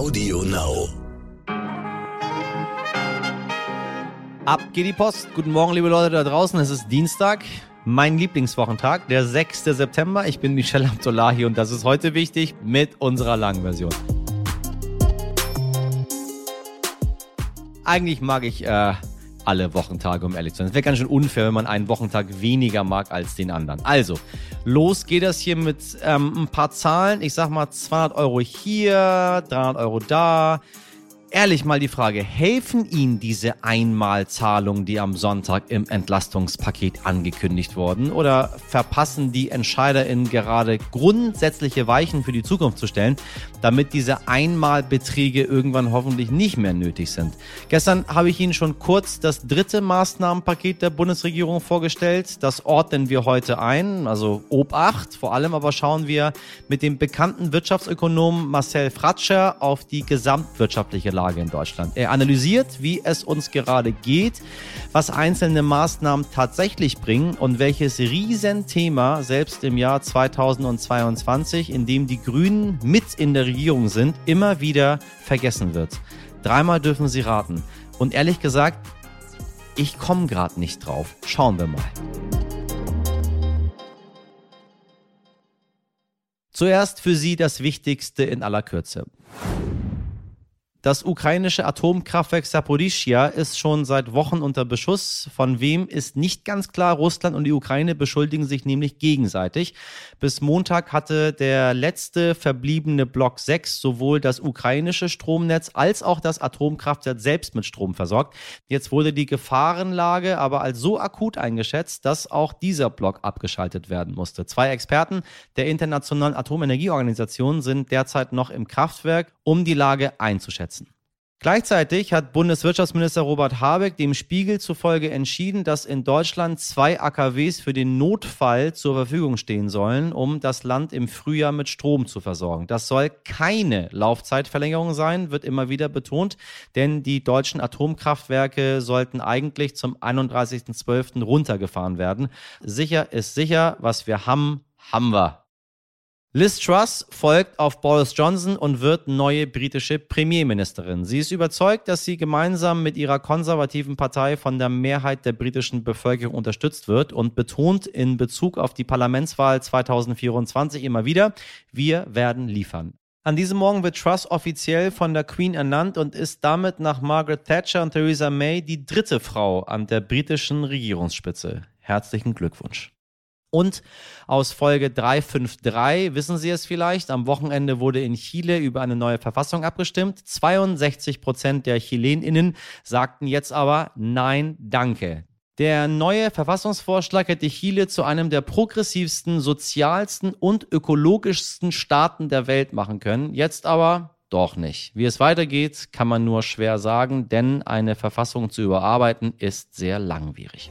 Audio Now. Ab geht die Post. Guten Morgen, liebe Leute da draußen. Es ist Dienstag, mein Lieblingswochentag, der 6. September. Ich bin Michelle Abdullahi und das ist heute wichtig mit unserer langen Version. Eigentlich mag ich äh, alle Wochentage, um ehrlich zu sein. Es wäre ganz schön unfair, wenn man einen Wochentag weniger mag als den anderen. Also, los geht das hier mit ähm, ein paar Zahlen. Ich sag mal 200 Euro hier, 300 Euro da. Ehrlich mal die Frage, helfen Ihnen diese Einmalzahlungen, die am Sonntag im Entlastungspaket angekündigt wurden, oder verpassen die EntscheiderInnen gerade grundsätzliche Weichen für die Zukunft zu stellen, damit diese Einmalbeträge irgendwann hoffentlich nicht mehr nötig sind? Gestern habe ich Ihnen schon kurz das dritte Maßnahmenpaket der Bundesregierung vorgestellt. Das ordnen wir heute ein, also Obacht. Vor allem aber schauen wir mit dem bekannten Wirtschaftsökonomen Marcel Fratscher auf die gesamtwirtschaftliche in Deutschland. Er analysiert, wie es uns gerade geht, was einzelne Maßnahmen tatsächlich bringen und welches Riesenthema selbst im Jahr 2022, in dem die Grünen mit in der Regierung sind, immer wieder vergessen wird. Dreimal dürfen Sie raten. Und ehrlich gesagt, ich komme gerade nicht drauf. Schauen wir mal. Zuerst für Sie das Wichtigste in aller Kürze. Das ukrainische Atomkraftwerk Saporischia ist schon seit Wochen unter Beschuss. Von wem ist nicht ganz klar. Russland und die Ukraine beschuldigen sich nämlich gegenseitig. Bis Montag hatte der letzte verbliebene Block 6 sowohl das ukrainische Stromnetz als auch das Atomkraftwerk selbst mit Strom versorgt. Jetzt wurde die Gefahrenlage aber als so akut eingeschätzt, dass auch dieser Block abgeschaltet werden musste. Zwei Experten der Internationalen Atomenergieorganisation sind derzeit noch im Kraftwerk, um die Lage einzuschätzen. Gleichzeitig hat Bundeswirtschaftsminister Robert Habeck dem Spiegel zufolge entschieden, dass in Deutschland zwei AKWs für den Notfall zur Verfügung stehen sollen, um das Land im Frühjahr mit Strom zu versorgen. Das soll keine Laufzeitverlängerung sein, wird immer wieder betont, denn die deutschen Atomkraftwerke sollten eigentlich zum 31.12. runtergefahren werden. Sicher ist sicher, was wir haben, haben wir. Liz Truss folgt auf Boris Johnson und wird neue britische Premierministerin. Sie ist überzeugt, dass sie gemeinsam mit ihrer konservativen Partei von der Mehrheit der britischen Bevölkerung unterstützt wird und betont in Bezug auf die Parlamentswahl 2024 immer wieder, wir werden liefern. An diesem Morgen wird Truss offiziell von der Queen ernannt und ist damit nach Margaret Thatcher und Theresa May die dritte Frau an der britischen Regierungsspitze. Herzlichen Glückwunsch. Und aus Folge 353 wissen Sie es vielleicht, am Wochenende wurde in Chile über eine neue Verfassung abgestimmt. 62 Prozent der Chileninnen sagten jetzt aber Nein, danke. Der neue Verfassungsvorschlag hätte Chile zu einem der progressivsten, sozialsten und ökologischsten Staaten der Welt machen können. Jetzt aber doch nicht. Wie es weitergeht, kann man nur schwer sagen, denn eine Verfassung zu überarbeiten ist sehr langwierig.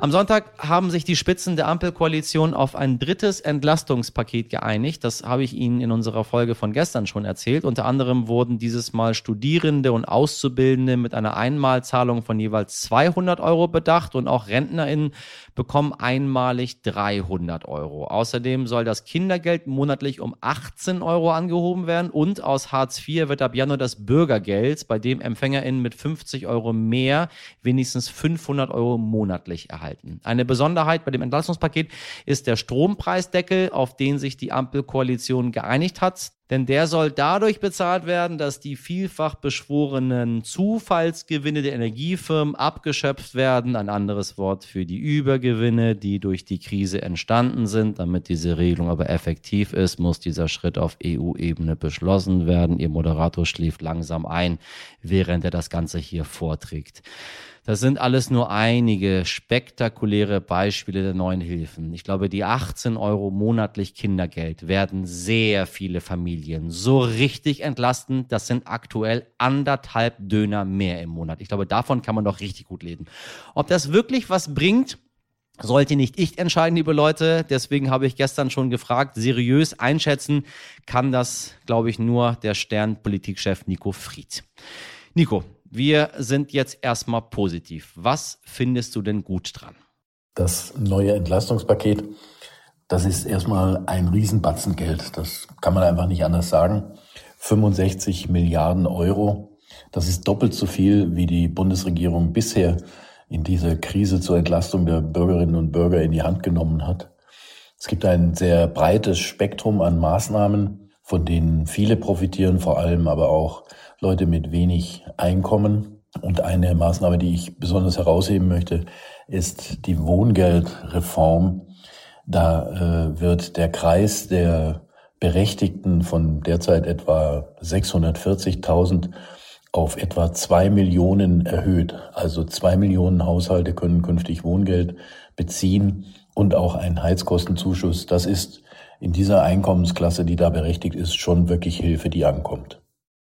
Am Sonntag haben sich die Spitzen der Ampelkoalition auf ein drittes Entlastungspaket geeinigt. Das habe ich Ihnen in unserer Folge von gestern schon erzählt. Unter anderem wurden dieses Mal Studierende und Auszubildende mit einer Einmalzahlung von jeweils 200 Euro bedacht und auch RentnerInnen bekommen einmalig 300 Euro. Außerdem soll das Kindergeld monatlich um 18 Euro angehoben werden und aus Hartz IV wird ab Januar das Bürgergeld, bei dem EmpfängerInnen mit 50 Euro mehr wenigstens 500 Euro monatlich erhalten halten. Eine Besonderheit bei dem Entlastungspaket ist der Strompreisdeckel, auf den sich die Ampelkoalition geeinigt hat. Denn der soll dadurch bezahlt werden, dass die vielfach beschworenen Zufallsgewinne der Energiefirmen abgeschöpft werden. Ein anderes Wort für die Übergewinne, die durch die Krise entstanden sind. Damit diese Regelung aber effektiv ist, muss dieser Schritt auf EU-Ebene beschlossen werden. Ihr Moderator schläft langsam ein, während er das Ganze hier vorträgt. Das sind alles nur einige spektakuläre Beispiele der neuen Hilfen. Ich glaube, die 18 Euro monatlich Kindergeld werden sehr viele Familien so richtig entlasten. Das sind aktuell anderthalb Döner mehr im Monat. Ich glaube, davon kann man doch richtig gut leben. Ob das wirklich was bringt, sollte nicht ich entscheiden, liebe Leute. Deswegen habe ich gestern schon gefragt, seriös einschätzen kann das, glaube ich, nur der Sternpolitikchef Nico Fried. Nico, wir sind jetzt erstmal positiv. Was findest du denn gut dran? Das neue Entlastungspaket Das ist erstmal ein Riesenbatzen Geld. Das kann man einfach nicht anders sagen. 65 Milliarden Euro. Das ist doppelt so viel, wie die Bundesregierung bisher in dieser Krise zur Entlastung der Bürgerinnen und Bürger in die Hand genommen hat. Es gibt ein sehr breites Spektrum an Maßnahmen, von denen viele profitieren, vor allem aber auch Leute mit wenig Einkommen. Und eine Maßnahme, die ich besonders herausheben möchte, ist die Wohngeldreform. Da äh, wird der Kreis der Berechtigten von derzeit etwa 640.000 auf etwa zwei Millionen erhöht. Also zwei Millionen Haushalte können künftig Wohngeld beziehen und auch einen Heizkostenzuschuss. Das ist in dieser Einkommensklasse, die da berechtigt ist, schon wirklich Hilfe, die ankommt.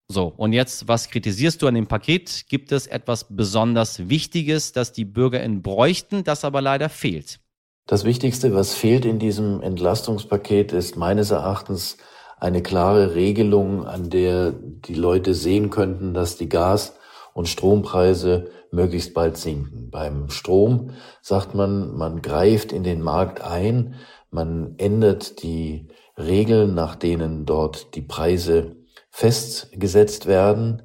So, und jetzt, was kritisierst du an dem Paket? Gibt es etwas besonders Wichtiges, das die BürgerInnen bräuchten, das aber leider fehlt? Das Wichtigste, was fehlt in diesem Entlastungspaket, ist meines Erachtens eine klare Regelung, an der die Leute sehen könnten, dass die Gas- und Strompreise möglichst bald sinken. Beim Strom sagt man, man greift in den Markt ein, man ändert die Regeln, nach denen dort die Preise festgesetzt werden.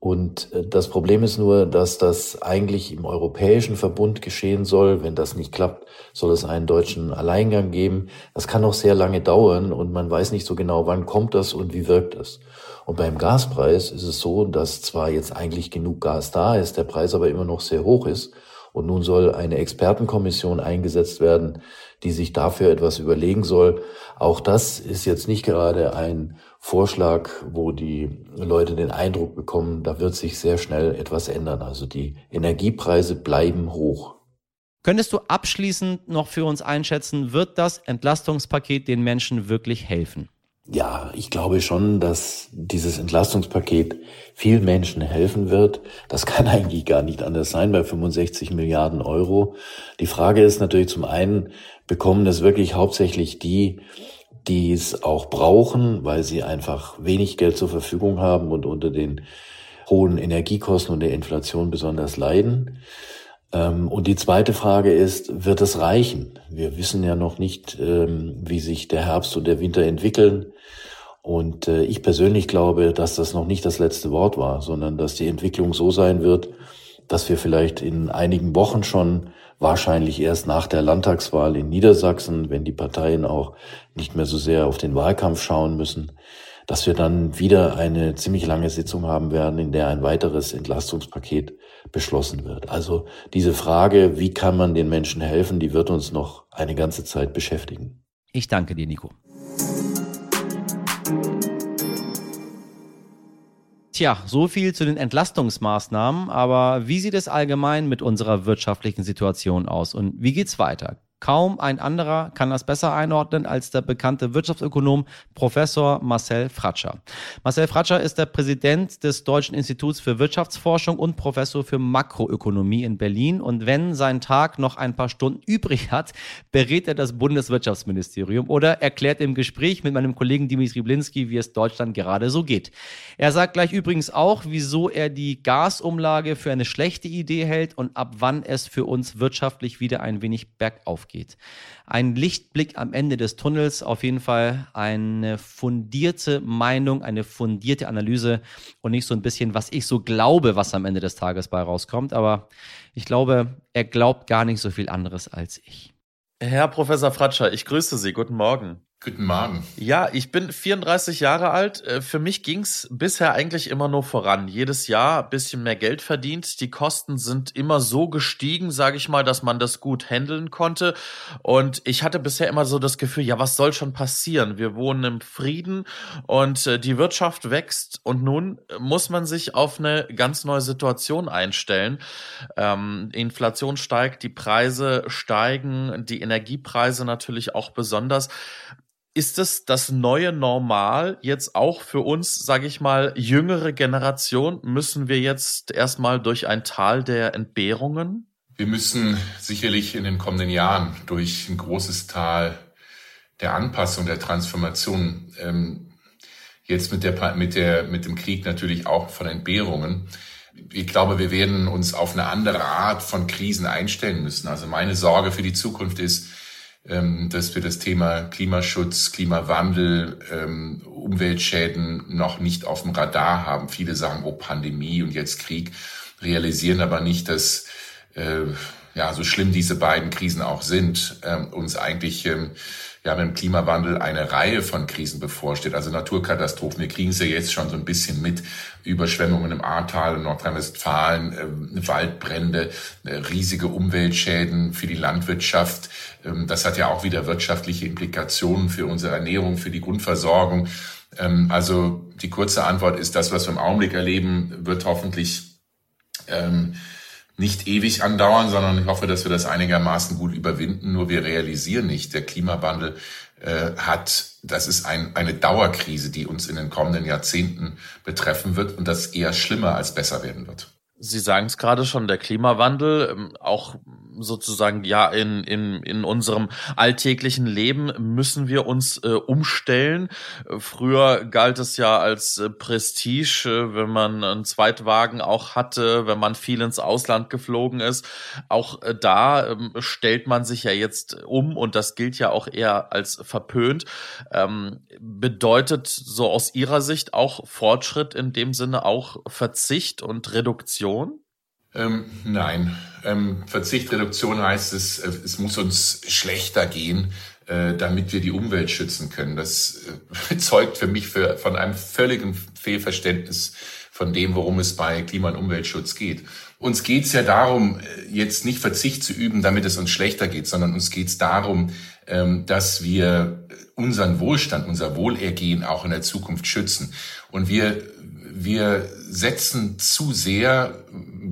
Und äh, das Problem ist nur, dass das eigentlich im europäischen Verbund geschehen soll. Wenn das nicht klappt, soll es einen deutschen Alleingang geben. Das kann noch sehr lange dauern und man weiß nicht so genau, wann kommt das und wie wirkt das. Und beim Gaspreis ist es so, dass zwar jetzt eigentlich genug Gas da ist, der Preis aber immer noch sehr hoch ist. Und nun soll eine Expertenkommission eingesetzt werden, die sich dafür etwas überlegen soll. Auch das ist jetzt nicht gerade ein Vorschlag, wo die Leute den Eindruck bekommen, da wird sich sehr schnell etwas ändern. Also die Energiepreise bleiben hoch. Könntest du abschließend noch für uns einschätzen, wird das Entlastungspaket den Menschen wirklich helfen? Ja, ich glaube schon, dass dieses Entlastungspaket vielen Menschen helfen wird. Das kann eigentlich gar nicht anders sein bei 65 Milliarden Euro. Die Frage ist natürlich zum einen, bekommen das wirklich hauptsächlich die, die es auch brauchen, weil sie einfach wenig Geld zur Verfügung haben und unter den hohen Energiekosten und der Inflation besonders leiden. Ähm, und die zweite Frage ist, wird es reichen? Wir wissen ja noch nicht, ähm, wie sich der Herbst und der Winter entwickeln. Und äh, ich persönlich glaube, dass das noch nicht das letzte Wort war, sondern dass die Entwicklung so sein wird, dass wir vielleicht in einigen Wochen schon wahrscheinlich erst nach der Landtagswahl in Niedersachsen, wenn die Parteien auch nicht mehr so sehr auf den Wahlkampf schauen müssen, dass wir dann wieder eine ziemlich lange Sitzung haben werden, in der ein weiteres Entlastungspaket beschlossen wird. Also diese Frage, wie kann man den Menschen helfen, die wird uns noch eine ganze Zeit beschäftigen. Ich danke dir, Nico. Tja, so viel zu den Entlastungsmaßnahmen, aber wie sieht es allgemein mit unserer wirtschaftlichen Situation aus und wie geht's weiter? Kaum ein anderer kann das besser einordnen als der bekannte Wirtschaftsökonom Professor Marcel Fratscher. Marcel Fratscher ist der Präsident des Deutschen Instituts für Wirtschaftsforschung und Professor für Makroökonomie in Berlin. Und wenn sein Tag noch ein paar Stunden übrig hat, berät er das Bundeswirtschaftsministerium oder erklärt im Gespräch mit meinem Kollegen Dimitri Blinski, wie es Deutschland gerade so geht. Er sagt gleich übrigens auch, wieso er die Gasumlage für eine schlechte Idee hält und ab wann es für uns wirtschaftlich wieder ein wenig bergauf geht geht. Ein Lichtblick am Ende des Tunnels, auf jeden Fall eine fundierte Meinung, eine fundierte Analyse und nicht so ein bisschen, was ich so glaube, was am Ende des Tages bei rauskommt. Aber ich glaube, er glaubt gar nicht so viel anderes als ich. Herr Professor Fratscher, ich grüße Sie. Guten Morgen. Guten Morgen. Ja, ich bin 34 Jahre alt. Äh, für mich ging's bisher eigentlich immer nur voran. Jedes Jahr bisschen mehr Geld verdient. Die Kosten sind immer so gestiegen, sage ich mal, dass man das gut handeln konnte. Und ich hatte bisher immer so das Gefühl, ja, was soll schon passieren? Wir wohnen im Frieden und äh, die Wirtschaft wächst. Und nun muss man sich auf eine ganz neue Situation einstellen. Ähm, Inflation steigt, die Preise steigen, die Energiepreise natürlich auch besonders ist es das neue Normal jetzt auch für uns, sage ich mal, jüngere Generation? Müssen wir jetzt erstmal durch ein Tal der Entbehrungen? Wir müssen sicherlich in den kommenden Jahren durch ein großes Tal der Anpassung, der Transformation, ähm, jetzt mit der, mit der, mit dem Krieg natürlich auch von Entbehrungen. Ich glaube, wir werden uns auf eine andere Art von Krisen einstellen müssen. Also meine Sorge für die Zukunft ist, dass wir das Thema Klimaschutz, Klimawandel, ähm, Umweltschäden noch nicht auf dem Radar haben. Viele sagen, oh Pandemie und jetzt Krieg, realisieren aber nicht, dass äh, ja so schlimm diese beiden Krisen auch sind, ähm, uns eigentlich ähm, ja mit dem Klimawandel eine Reihe von Krisen bevorsteht, also Naturkatastrophen. Wir kriegen es ja jetzt schon so ein bisschen mit. Überschwemmungen im Ahrtal, in Nordrhein-Westfalen, äh, Waldbrände, äh, riesige Umweltschäden für die Landwirtschaft. Ähm, das hat ja auch wieder wirtschaftliche Implikationen für unsere Ernährung, für die Grundversorgung. Ähm, also die kurze Antwort ist, das, was wir im Augenblick erleben, wird hoffentlich ähm, nicht ewig andauern, sondern ich hoffe, dass wir das einigermaßen gut überwinden. Nur wir realisieren nicht, der Klimawandel äh, hat, das ist ein, eine Dauerkrise, die uns in den kommenden Jahrzehnten betreffen wird und das eher schlimmer als besser werden wird. Sie sagen es gerade schon, der Klimawandel, ähm, auch sozusagen ja in, in, in unserem alltäglichen Leben müssen wir uns äh, umstellen. Früher galt es ja als äh, Prestige, äh, wenn man einen Zweitwagen auch hatte, wenn man viel ins Ausland geflogen ist. Auch äh, da ähm, stellt man sich ja jetzt um und das gilt ja auch eher als verpönt. Ähm, bedeutet so aus Ihrer Sicht auch Fortschritt in dem Sinne auch Verzicht und Reduktion? Ähm, nein, ähm, Verzicht, Reduktion heißt es, äh, es muss uns schlechter gehen, äh, damit wir die Umwelt schützen können. Das äh, zeugt für mich für, von einem völligen Fehlverständnis von dem, worum es bei Klima- und Umweltschutz geht. Uns geht es ja darum, äh, jetzt nicht Verzicht zu üben, damit es uns schlechter geht, sondern uns geht es darum, ähm, dass wir unseren Wohlstand, unser Wohlergehen auch in der Zukunft schützen. Und wir, wir setzen zu sehr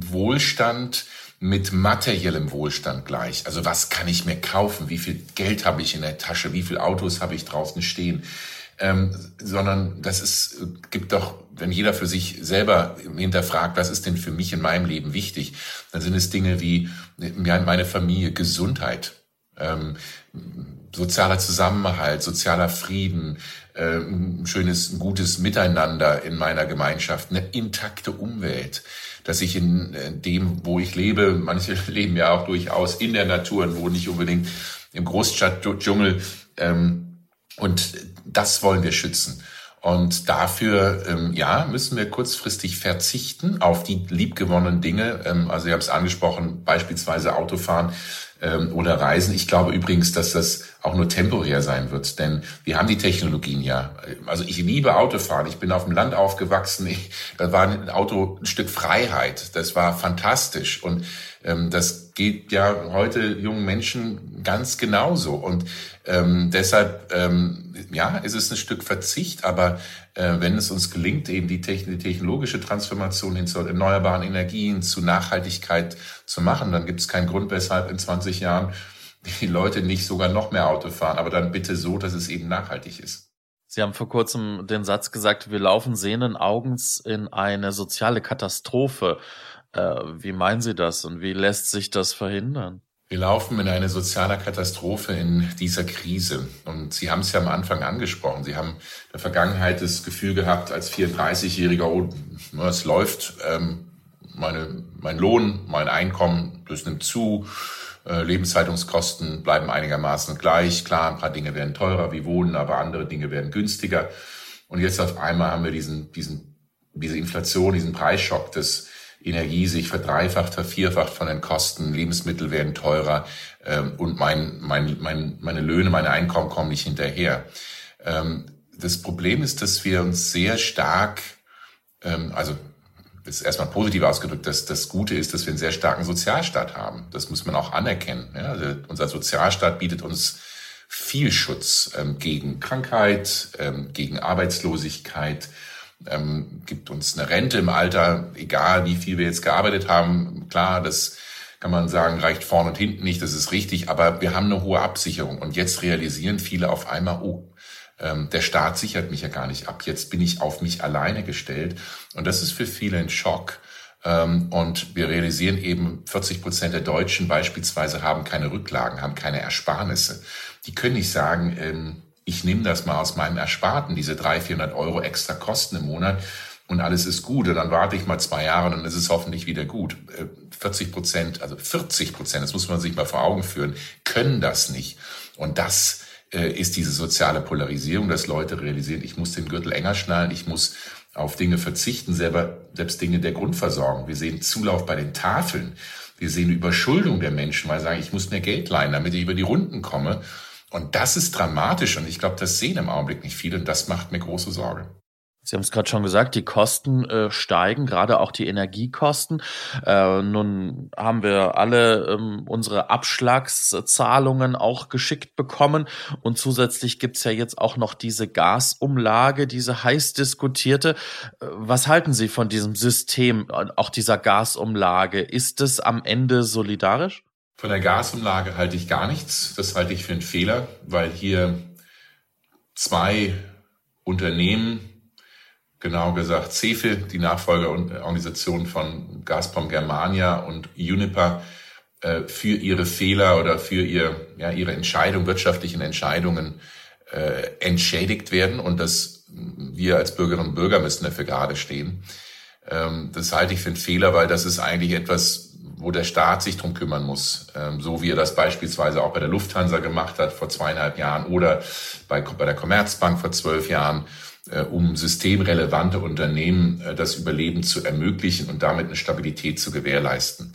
Wohlstand mit materiellem Wohlstand gleich. Also was kann ich mir kaufen? Wie viel Geld habe ich in der Tasche? Wie viele Autos habe ich draußen stehen? Ähm, sondern das ist, gibt doch, wenn jeder für sich selber hinterfragt, was ist denn für mich in meinem Leben wichtig, dann sind es Dinge wie ja, meine Familie, Gesundheit, ähm, sozialer Zusammenhalt, sozialer Frieden, äh, ein schönes, ein gutes Miteinander in meiner Gemeinschaft, eine intakte Umwelt, dass ich in äh, dem, wo ich lebe, manche leben ja auch durchaus in der Natur und wo nicht unbedingt im Großstadtdschungel, ähm, und das wollen wir schützen. Und dafür, ähm, ja, müssen wir kurzfristig verzichten auf die liebgewonnenen Dinge. Ähm, also, ihr habt es angesprochen, beispielsweise Autofahren ähm, oder Reisen. Ich glaube übrigens, dass das auch nur temporär sein wird, denn wir haben die Technologien ja. Also ich liebe Autofahren. Ich bin auf dem Land aufgewachsen. Ich, da war ein Auto ein Stück Freiheit. Das war fantastisch und ähm, das geht ja heute jungen Menschen ganz genauso. Und ähm, deshalb, ähm, ja, ist es ein Stück Verzicht, aber wenn es uns gelingt, eben die technologische Transformation hin zu erneuerbaren Energien, zu Nachhaltigkeit zu machen, dann gibt es keinen Grund, weshalb in 20 Jahren die Leute nicht sogar noch mehr Auto fahren, aber dann bitte so, dass es eben nachhaltig ist. Sie haben vor kurzem den Satz gesagt, wir laufen sehenden Augens in eine soziale Katastrophe. Äh, wie meinen Sie das und wie lässt sich das verhindern? Wir laufen in eine soziale Katastrophe in dieser Krise. Und Sie haben es ja am Anfang angesprochen. Sie haben in der Vergangenheit das Gefühl gehabt, als 34-Jähriger, oh, es läuft, ähm, meine, mein Lohn, mein Einkommen, das nimmt zu. Äh, Lebenshaltungskosten bleiben einigermaßen gleich. Klar, ein paar Dinge werden teurer wie Wohnen, aber andere Dinge werden günstiger. Und jetzt auf einmal haben wir diesen, diesen, diese Inflation, diesen Preisschock des Energie sich verdreifacht, vervierfacht von den Kosten, Lebensmittel werden teurer ähm, und mein, mein, mein, meine Löhne, meine Einkommen kommen nicht hinterher. Ähm, das Problem ist, dass wir uns sehr stark, ähm, also das ist erstmal positiv ausgedrückt, dass das Gute ist, dass wir einen sehr starken Sozialstaat haben. Das muss man auch anerkennen. Ja? Also unser Sozialstaat bietet uns viel Schutz ähm, gegen Krankheit, ähm, gegen Arbeitslosigkeit, ähm, gibt uns eine Rente im Alter, egal wie viel wir jetzt gearbeitet haben. Klar, das kann man sagen, reicht vorne und hinten nicht, das ist richtig, aber wir haben eine hohe Absicherung. Und jetzt realisieren viele auf einmal, oh, ähm, der Staat sichert mich ja gar nicht ab. Jetzt bin ich auf mich alleine gestellt. Und das ist für viele ein Schock. Ähm, und wir realisieren eben, 40 Prozent der Deutschen beispielsweise haben keine Rücklagen, haben keine Ersparnisse. Die können nicht sagen, ähm, ich nehme das mal aus meinem Ersparten, diese 300, 400 Euro extra Kosten im Monat und alles ist gut und dann warte ich mal zwei Jahre und dann ist es hoffentlich wieder gut. Äh, 40 Prozent, also 40 Prozent, das muss man sich mal vor Augen führen, können das nicht. Und das äh, ist diese soziale Polarisierung, dass Leute realisieren, ich muss den Gürtel enger schnallen, ich muss auf Dinge verzichten, selber, selbst Dinge der Grundversorgung. Wir sehen Zulauf bei den Tafeln. Wir sehen Überschuldung der Menschen, weil sie sagen, ich muss mir Geld leihen, damit ich über die Runden komme. Und das ist dramatisch und ich glaube, das sehen im Augenblick nicht viele und das macht mir große Sorge. Sie haben es gerade schon gesagt, die Kosten äh, steigen, gerade auch die Energiekosten. Äh, nun haben wir alle ähm, unsere Abschlagszahlungen auch geschickt bekommen und zusätzlich gibt's ja jetzt auch noch diese Gasumlage, diese heiß diskutierte. Äh, was halten Sie von diesem System, äh, auch dieser Gasumlage? Ist es am Ende solidarisch? Von der Gasumlage halte ich gar nichts. Das halte ich für einen Fehler, weil hier zwei Unternehmen genau gesagt CEFE, die Nachfolgeorganisation von Gazprom Germania und Uniper, äh, für ihre Fehler oder für ihr, ja, ihre Entscheidung, wirtschaftlichen Entscheidungen äh, entschädigt werden und dass wir als Bürgerinnen und Bürger müssen dafür gerade stehen. Ähm, das halte ich für einen Fehler, weil das ist eigentlich etwas, wo der Staat sich drum kümmern muss, ähm, so wie er das beispielsweise auch bei der Lufthansa gemacht hat vor zweieinhalb Jahren oder bei, bei der Commerzbank vor zwölf Jahren äh, um systemrelevante Unternehmen äh, das Überleben zu ermöglichen und damit eine Stabilität zu gewährleisten.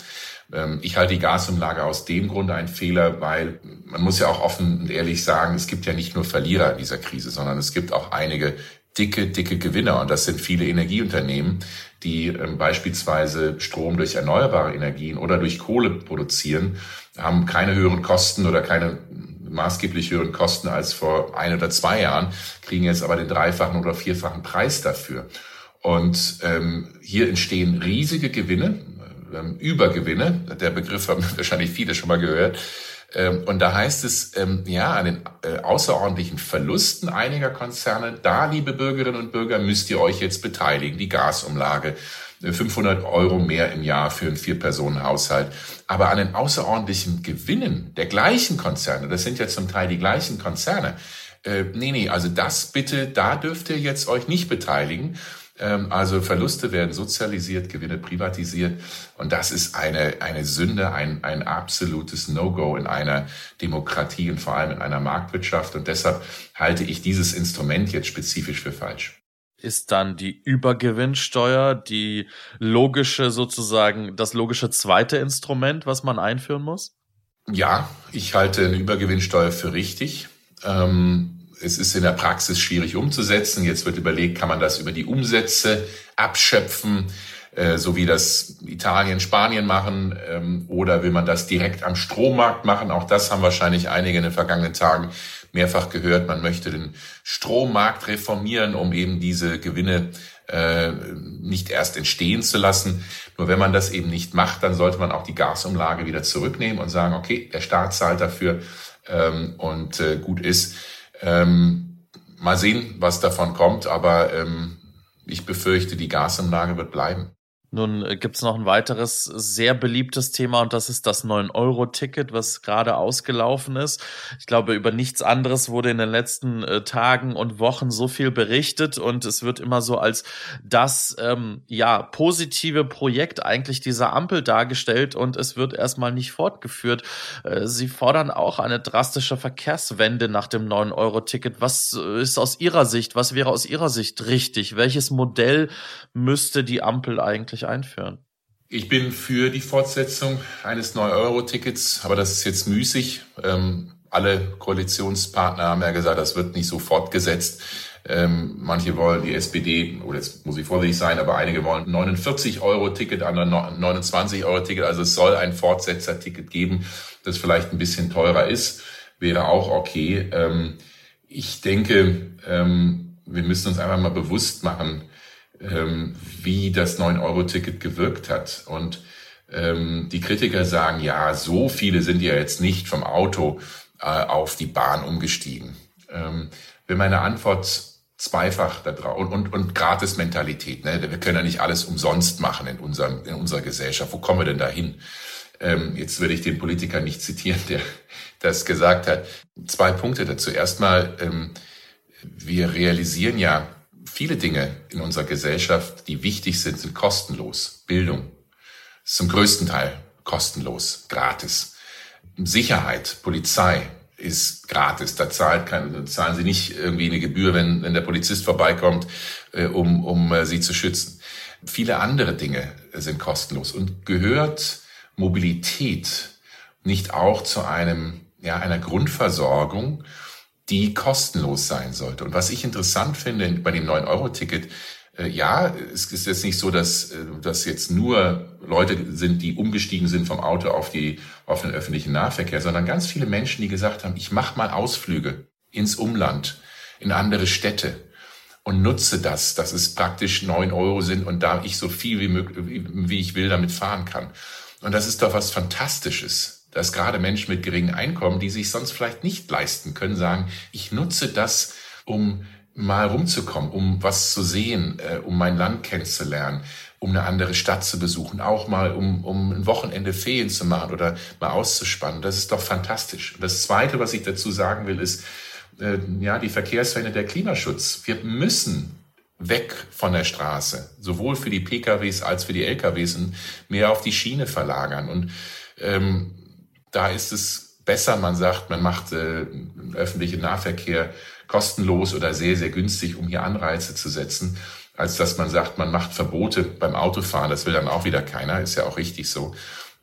Ähm, ich halte die Gasumlage aus dem Grunde ein Fehler, weil man muss ja auch offen und ehrlich sagen, es gibt ja nicht nur Verlierer in dieser Krise, sondern es gibt auch einige dicke, dicke Gewinner. Und das sind viele Energieunternehmen, die ähm, beispielsweise Strom durch erneuerbare Energien oder durch Kohle produzieren, haben keine höheren Kosten oder keine maßgeblich höheren Kosten als vor ein oder zwei Jahren, kriegen jetzt aber den dreifachen oder vierfachen Preis dafür. Und ähm, hier entstehen riesige Gewinne, ähm, Übergewinne. Der Begriff haben wahrscheinlich viele schon mal gehört. Ähm, und da heißt es, ähm, ja, an den äh, außerordentlichen Verlusten einiger Konzerne, da, liebe Bürgerinnen und Bürger, müsst ihr euch jetzt beteiligen. Die Gasumlage, 500 Euro mehr im Jahr für einen Vier-Personen-Haushalt. Aber an den außerordentlichen Gewinnen der gleichen Konzerne, das sind ja zum Teil die gleichen Konzerne, äh, nee, nee, also das bitte, da dürft ihr jetzt euch nicht beteiligen. Ähm, also Verluste werden sozialisiert, Gewinne privatisiert. Und das ist eine, eine Sünde, ein, ein absolutes No-Go in einer Demokratie und vor allem in einer Marktwirtschaft. Und deshalb halte ich dieses Instrument jetzt spezifisch für falsch ist dann die Übergewinnsteuer die logische sozusagen, das logische zweite Instrument, was man einführen muss? Ja, ich halte eine Übergewinnsteuer für richtig. Ähm, es ist in der Praxis schwierig umzusetzen. Jetzt wird überlegt, kann man das über die Umsätze abschöpfen, äh, so wie das Italien, Spanien machen, ähm, oder will man das direkt am Strommarkt machen? Auch das haben wahrscheinlich einige in den vergangenen Tagen mehrfach gehört, man möchte den Strommarkt reformieren, um eben diese Gewinne äh, nicht erst entstehen zu lassen. Nur wenn man das eben nicht macht, dann sollte man auch die Gasumlage wieder zurücknehmen und sagen, okay, der Staat zahlt dafür ähm, und äh, gut ist. Ähm, mal sehen, was davon kommt, aber ähm, ich befürchte, die Gasumlage wird bleiben. Nun äh, gibt's noch ein weiteres sehr beliebtes Thema und das ist das 9-Euro-Ticket, was gerade ausgelaufen ist. Ich glaube, über nichts anderes wurde in den letzten äh, Tagen und Wochen so viel berichtet und es wird immer so als das ähm, ja positive Projekt eigentlich dieser Ampel dargestellt und es wird erstmal nicht fortgeführt. Äh, Sie fordern auch eine drastische Verkehrswende nach dem 9-Euro-Ticket. Was äh, ist aus Ihrer Sicht, was wäre aus Ihrer Sicht richtig? Welches Modell müsste die Ampel eigentlich einführen? Ich bin für die Fortsetzung eines 9-Euro-Tickets, aber das ist jetzt müßig. Ähm, alle Koalitionspartner haben ja gesagt, das wird nicht so fortgesetzt. Ähm, manche wollen die SPD, oder jetzt muss ich vorsichtig sein, aber einige wollen 49 Euro Ticket, andere 29 Euro Ticket. Also es soll ein Fortsetzer-Ticket geben, das vielleicht ein bisschen teurer ist, wäre auch okay. Ähm, ich denke, ähm, wir müssen uns einfach mal bewusst machen, ähm, wie das 9-Euro-Ticket gewirkt hat. Und ähm, die Kritiker sagen, ja, so viele sind ja jetzt nicht vom Auto äh, auf die Bahn umgestiegen. Ähm, wenn meine Antwort zweifach da drauf und, und, und Gratis-Mentalität. Ne? Wir können ja nicht alles umsonst machen in, unserem, in unserer Gesellschaft. Wo kommen wir denn dahin? Ähm, jetzt würde ich den Politiker nicht zitieren, der das gesagt hat. Zwei Punkte dazu. Erstmal, ähm, wir realisieren ja, viele Dinge in unserer Gesellschaft, die wichtig sind, sind kostenlos. Bildung, zum größten Teil kostenlos, gratis. Sicherheit, Polizei ist gratis. Da zahlt kein, zahlen Sie nicht irgendwie eine Gebühr, wenn, wenn der Polizist vorbeikommt, äh, um, um äh, Sie zu schützen. Viele andere Dinge sind kostenlos und gehört Mobilität nicht auch zu einem, ja, einer Grundversorgung, die kostenlos sein sollte. Und was ich interessant finde bei dem 9-Euro-Ticket, äh, ja, es ist jetzt nicht so, dass äh, dass jetzt nur Leute sind, die umgestiegen sind vom Auto auf die auf den öffentlichen Nahverkehr, sondern ganz viele Menschen, die gesagt haben, ich mache mal Ausflüge ins Umland, in andere Städte und nutze das, dass es praktisch neun Euro sind und da ich so viel wie möglich, wie ich will, damit fahren kann. Und das ist doch was Fantastisches, dass gerade Menschen mit geringen Einkommen, die sich sonst vielleicht nicht leisten können, sagen, ich nutze das, um mal rumzukommen, um was zu sehen, äh, um mein Land kennenzulernen, um eine andere Stadt zu besuchen, auch mal um, um ein Wochenende Ferien zu machen oder mal auszuspannen. Das ist doch fantastisch. Und das Zweite, was ich dazu sagen will, ist, äh, ja, die Verkehrswende der Klimaschutz. Wir müssen weg von der Straße, sowohl für die PKWs als für die LKWs und mehr auf die Schiene verlagern. Und ähm, da ist es besser, man sagt, man macht äh, öffentlichen Nahverkehr kostenlos oder sehr, sehr günstig, um hier Anreize zu setzen, als dass man sagt, man macht Verbote beim Autofahren. Das will dann auch wieder keiner, ist ja auch richtig so.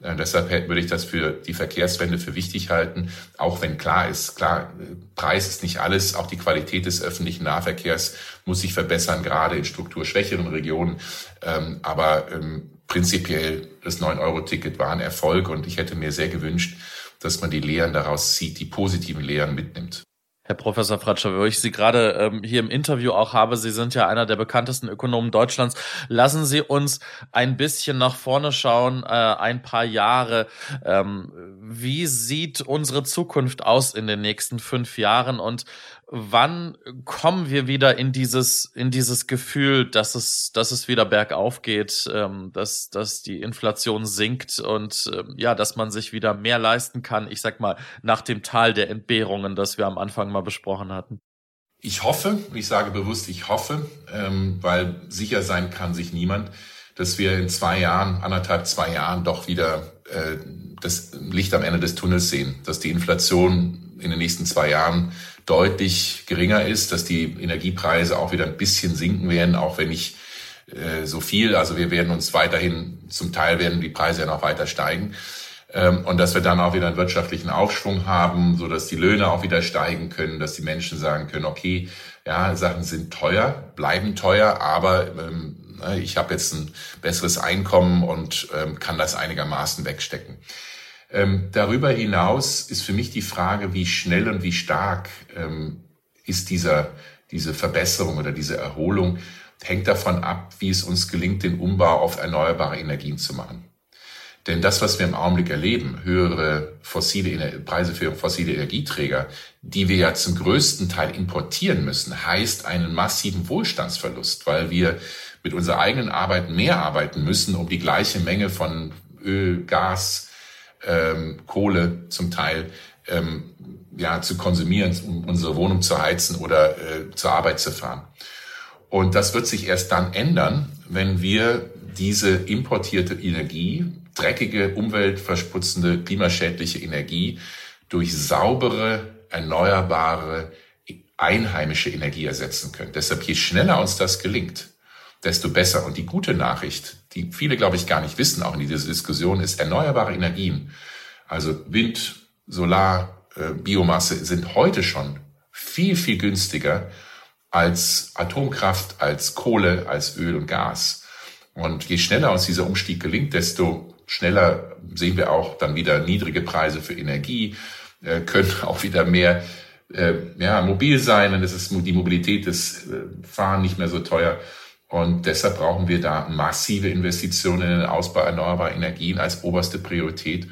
Äh, deshalb würde ich das für die Verkehrswende für wichtig halten, auch wenn klar ist, klar, Preis ist nicht alles, auch die Qualität des öffentlichen Nahverkehrs muss sich verbessern, gerade in strukturschwächeren Regionen. Ähm, aber ähm, prinzipiell das 9-Euro-Ticket war ein Erfolg und ich hätte mir sehr gewünscht, dass man die Lehren daraus zieht, die positiven Lehren mitnimmt. Herr Professor Fratscher, wo ich Sie gerade ähm, hier im Interview auch habe, Sie sind ja einer der bekanntesten Ökonomen Deutschlands. Lassen Sie uns ein bisschen nach vorne schauen, äh, ein paar Jahre. Ähm, wie sieht unsere Zukunft aus in den nächsten fünf Jahren und wann kommen wir wieder in dieses, in dieses Gefühl, dass es, dass es wieder bergauf geht, ähm, dass, dass die Inflation sinkt und äh, ja, dass man sich wieder mehr leisten kann, ich sag mal, nach dem Tal der Entbehrungen, das wir am Anfang mal besprochen hatten? Ich hoffe, ich sage bewusst, ich hoffe, ähm, weil sicher sein kann sich niemand, dass wir in zwei Jahren, anderthalb, zwei Jahren doch wieder äh, das Licht am Ende des Tunnels sehen, dass die Inflation in den nächsten zwei Jahren deutlich geringer ist, dass die Energiepreise auch wieder ein bisschen sinken werden, auch wenn nicht äh, so viel. Also wir werden uns weiterhin, zum Teil werden die Preise ja noch weiter steigen. Ähm, und dass wir dann auch wieder einen wirtschaftlichen Aufschwung haben, so dass die Löhne auch wieder steigen können, dass die Menschen sagen können, okay, ja, Sachen sind teuer, bleiben teuer, aber ähm, ne, ich habe jetzt ein besseres Einkommen und ähm, kann das einigermaßen wegstecken. Ähm, darüber hinaus ist für mich die Frage, wie schnell und wie stark ähm, ist dieser, diese Verbesserung oder diese Erholung, hängt davon ab, wie es uns gelingt, den Umbau auf erneuerbare Energien zu machen. Denn das, was wir im Augenblick erleben, höhere fossile Preise für fossile Energieträger, die wir ja zum größten Teil importieren müssen, heißt einen massiven Wohlstandsverlust, weil wir mit unserer eigenen Arbeit mehr arbeiten müssen, um die gleiche Menge von Öl, Gas, ähm, Kohle zum Teil ähm, ja, zu konsumieren, um unsere Wohnung zu heizen oder äh, zur Arbeit zu fahren. Und das wird sich erst dann ändern, wenn wir diese importierte Energie, dreckige, umweltversputzende, klimaschädliche Energie durch saubere, erneuerbare, einheimische Energie ersetzen können. Deshalb, je schneller uns das gelingt, desto besser. Und die gute Nachricht, die viele, glaube ich, gar nicht wissen, auch in dieser Diskussion, ist, erneuerbare Energien, also Wind, Solar, äh, Biomasse, sind heute schon viel, viel günstiger als Atomkraft, als Kohle, als Öl und Gas. Und je schneller uns dieser Umstieg gelingt, desto schneller sehen wir auch dann wieder niedrige Preise für Energie, äh, können auch wieder mehr äh, ja, mobil sein, dann ist es die Mobilität des äh, Fahren nicht mehr so teuer. Und deshalb brauchen wir da massive Investitionen in den Ausbau erneuerbarer Energien als oberste Priorität.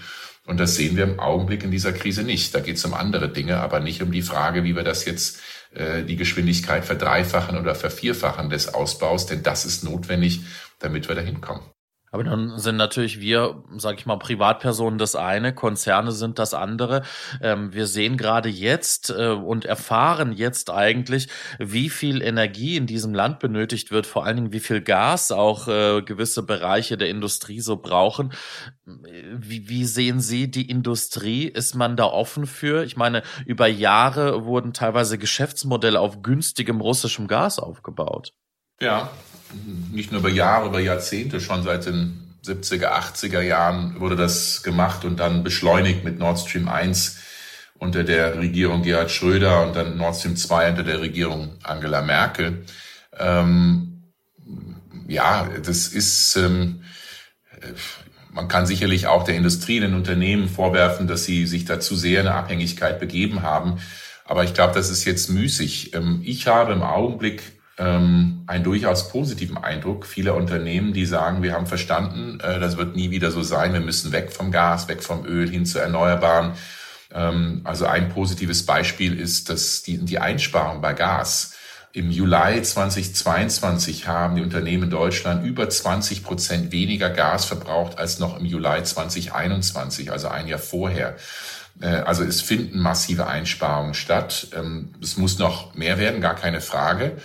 Und das sehen wir im Augenblick in dieser Krise nicht. Da geht es um andere Dinge, aber nicht um die Frage, wie wir das jetzt äh, die Geschwindigkeit verdreifachen oder vervierfachen des Ausbaus, denn das ist notwendig, damit wir da hinkommen. Aber dann sind natürlich wir, sag ich mal, Privatpersonen das eine, Konzerne sind das andere. Ähm, wir sehen gerade jetzt äh, und erfahren jetzt eigentlich, wie viel Energie in diesem Land benötigt wird, vor allen Dingen wie viel Gas auch äh, gewisse Bereiche der Industrie so brauchen. Wie, wie sehen Sie die Industrie? Ist man da offen für? Ich meine, über Jahre wurden teilweise Geschäftsmodelle auf günstigem russischem Gas aufgebaut. Ja, nicht nur über Jahre, über Jahrzehnte, schon seit den 70er, 80er Jahren wurde das gemacht und dann beschleunigt mit Nord Stream 1 unter der Regierung Gerhard Schröder und dann Nord Stream 2 unter der Regierung Angela Merkel. Ähm, ja, das ist, ähm, man kann sicherlich auch der Industrie, den Unternehmen vorwerfen, dass sie sich dazu sehr eine Abhängigkeit begeben haben. Aber ich glaube, das ist jetzt müßig. Ähm, ich habe im Augenblick ähm, einen durchaus positiven Eindruck vieler Unternehmen, die sagen, wir haben verstanden, äh, das wird nie wieder so sein, wir müssen weg vom Gas, weg vom Öl hin zu Erneuerbaren. Ähm, also ein positives Beispiel ist, dass die, die Einsparung bei Gas im Juli 2022 haben die Unternehmen in Deutschland über 20 Prozent weniger Gas verbraucht als noch im Juli 2021, also ein Jahr vorher. Äh, also es finden massive Einsparungen statt. Ähm, es muss noch mehr werden, gar keine Frage.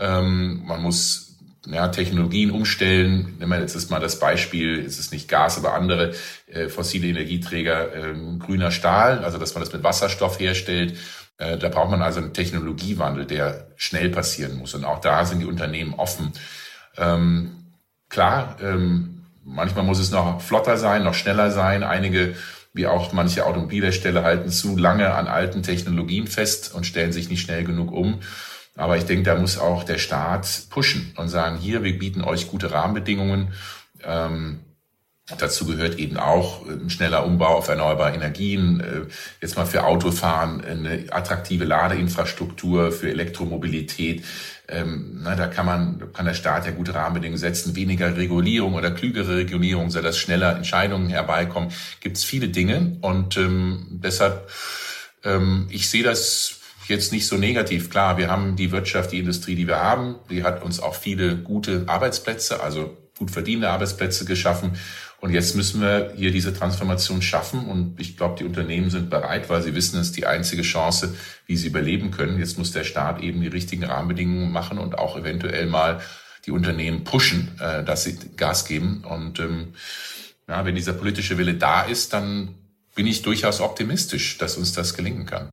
Ähm, man muss ja, Technologien umstellen. Nehmen wir jetzt mal das Beispiel, es ist nicht Gas, aber andere äh, fossile Energieträger, äh, grüner Stahl, also dass man das mit Wasserstoff herstellt. Äh, da braucht man also einen Technologiewandel, der schnell passieren muss. Und auch da sind die Unternehmen offen. Ähm, klar, ähm, manchmal muss es noch flotter sein, noch schneller sein. Einige wie auch manche Automobilhersteller halten zu lange an alten Technologien fest und stellen sich nicht schnell genug um. Aber ich denke, da muss auch der Staat pushen und sagen, hier, wir bieten euch gute Rahmenbedingungen. Ähm, Dazu gehört eben auch ein schneller Umbau auf erneuerbare Energien, äh, jetzt mal für Autofahren eine attraktive Ladeinfrastruktur, für Elektromobilität. Ähm, na, da kann man, kann der Staat ja gute Rahmenbedingungen setzen, weniger Regulierung oder klügere Regulierung, sodass schneller Entscheidungen herbeikommen. Gibt es viele Dinge und ähm, deshalb, ähm, ich sehe das jetzt nicht so negativ. Klar, wir haben die Wirtschaft, die Industrie, die wir haben. Die hat uns auch viele gute Arbeitsplätze, also gut verdienende Arbeitsplätze geschaffen. Und jetzt müssen wir hier diese Transformation schaffen. Und ich glaube, die Unternehmen sind bereit, weil sie wissen, es ist die einzige Chance, wie sie überleben können. Jetzt muss der Staat eben die richtigen Rahmenbedingungen machen und auch eventuell mal die Unternehmen pushen, äh, dass sie Gas geben. Und ähm, ja, wenn dieser politische Wille da ist, dann bin ich durchaus optimistisch, dass uns das gelingen kann.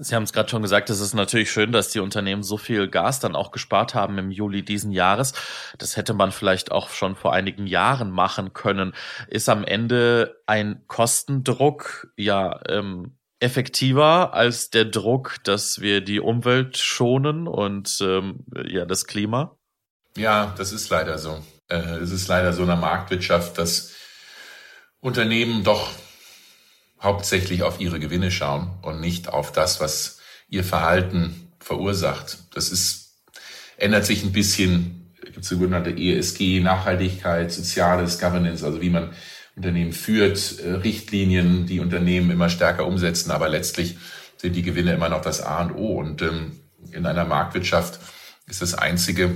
Sie haben es gerade schon gesagt, es ist natürlich schön, dass die Unternehmen so viel Gas dann auch gespart haben im Juli diesen Jahres. Das hätte man vielleicht auch schon vor einigen Jahren machen können. Ist am Ende ein Kostendruck ja ähm, effektiver als der Druck, dass wir die Umwelt schonen und ähm, ja das Klima? Ja, das ist leider so. Äh, es ist leider so in der Marktwirtschaft, dass Unternehmen doch hauptsächlich auf ihre Gewinne schauen und nicht auf das, was ihr Verhalten verursacht. Das ist, ändert sich ein bisschen, gibt sogenannte ESG, Nachhaltigkeit, Soziales, Governance, also wie man Unternehmen führt, äh, Richtlinien, die Unternehmen immer stärker umsetzen, aber letztlich sind die Gewinne immer noch das A und O. Und ähm, in einer Marktwirtschaft ist das einzige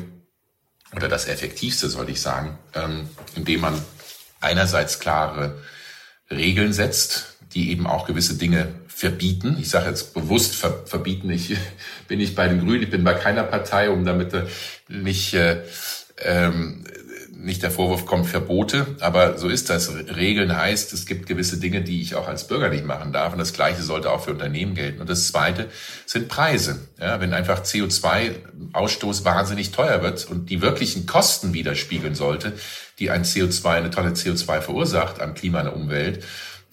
oder das effektivste, sollte ich sagen, ähm, indem man einerseits klare Regeln setzt, die eben auch gewisse Dinge verbieten. Ich sage jetzt bewusst ver verbieten. Ich bin nicht bei den Grünen, ich bin bei keiner Partei, um damit äh, nicht, äh, ähm, nicht der Vorwurf kommt, Verbote. Aber so ist das. Regeln heißt, es gibt gewisse Dinge, die ich auch als Bürger nicht machen darf. Und das Gleiche sollte auch für Unternehmen gelten. Und das Zweite sind Preise. Ja, wenn einfach CO2-Ausstoß wahnsinnig teuer wird und die wirklichen Kosten widerspiegeln sollte, die ein CO2, eine Tonne CO2 verursacht an Klima und Umwelt,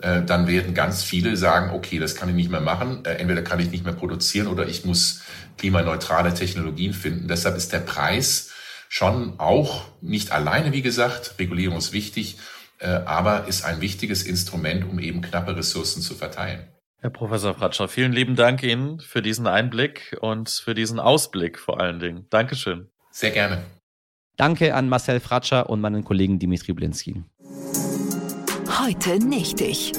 äh, dann werden ganz viele sagen, okay, das kann ich nicht mehr machen. Äh, entweder kann ich nicht mehr produzieren oder ich muss klimaneutrale Technologien finden. Deshalb ist der Preis schon auch nicht alleine, wie gesagt, Regulierung ist wichtig, äh, aber ist ein wichtiges Instrument, um eben knappe Ressourcen zu verteilen. Herr Professor Fratscher, vielen lieben Dank Ihnen für diesen Einblick und für diesen Ausblick vor allen Dingen. Dankeschön. Sehr gerne. Danke an Marcel Fratscher und meinen Kollegen Dimitri Blinski. Heute nicht ich.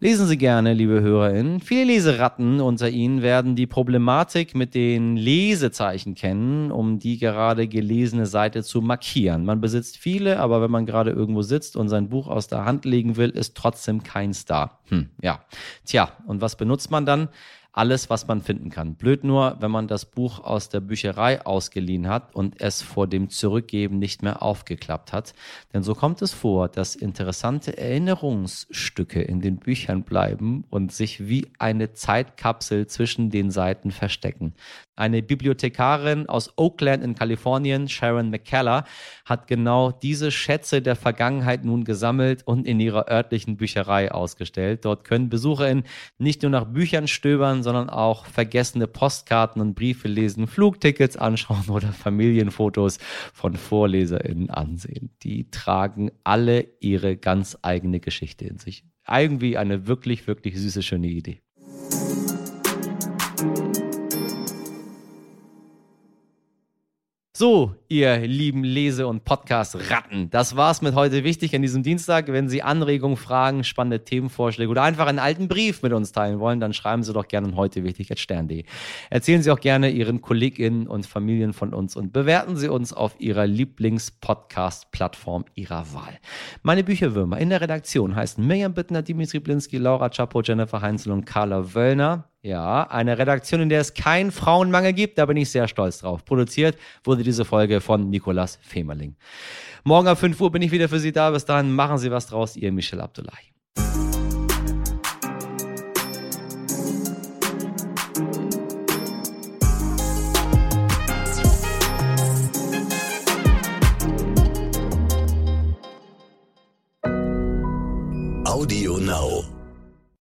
Lesen Sie gerne, liebe HörerInnen. Viele Leseratten unter Ihnen werden die Problematik mit den Lesezeichen kennen, um die gerade gelesene Seite zu markieren. Man besitzt viele, aber wenn man gerade irgendwo sitzt und sein Buch aus der Hand legen will, ist trotzdem keins da. Hm, ja. Tja, und was benutzt man dann? Alles, was man finden kann. Blöd nur, wenn man das Buch aus der Bücherei ausgeliehen hat und es vor dem Zurückgeben nicht mehr aufgeklappt hat. Denn so kommt es vor, dass interessante Erinnerungsstücke in den Büchern bleiben und sich wie eine Zeitkapsel zwischen den Seiten verstecken. Eine Bibliothekarin aus Oakland in Kalifornien, Sharon McKellar, hat genau diese Schätze der Vergangenheit nun gesammelt und in ihrer örtlichen Bücherei ausgestellt. Dort können BesucherInnen nicht nur nach Büchern stöbern, sondern auch vergessene Postkarten und Briefe lesen, Flugtickets anschauen oder Familienfotos von VorleserInnen ansehen. Die tragen alle ihre ganz eigene Geschichte in sich. Irgendwie eine wirklich, wirklich süße, schöne Idee. So, ihr lieben Lese- und Podcast-Ratten, das war's mit heute wichtig an diesem Dienstag. Wenn Sie Anregungen, Fragen, spannende Themenvorschläge oder einfach einen alten Brief mit uns teilen wollen, dann schreiben Sie doch gerne an heute wichtig at stern.de. Erzählen Sie auch gerne Ihren KollegInnen und Familien von uns und bewerten Sie uns auf Ihrer Lieblings-Podcast-Plattform Ihrer Wahl. Meine Bücherwürmer in der Redaktion heißen Mirjam Bittner, Dimitri Blinski, Laura Chapo, Jennifer Heinzel und Carla Wöllner. Ja, eine Redaktion, in der es keinen Frauenmangel gibt, da bin ich sehr stolz drauf. Produziert wurde diese Folge von Nikolas Femerling. Morgen ab 5 Uhr bin ich wieder für Sie da. Bis dahin machen Sie was draus, Ihr Michel Abdullahi.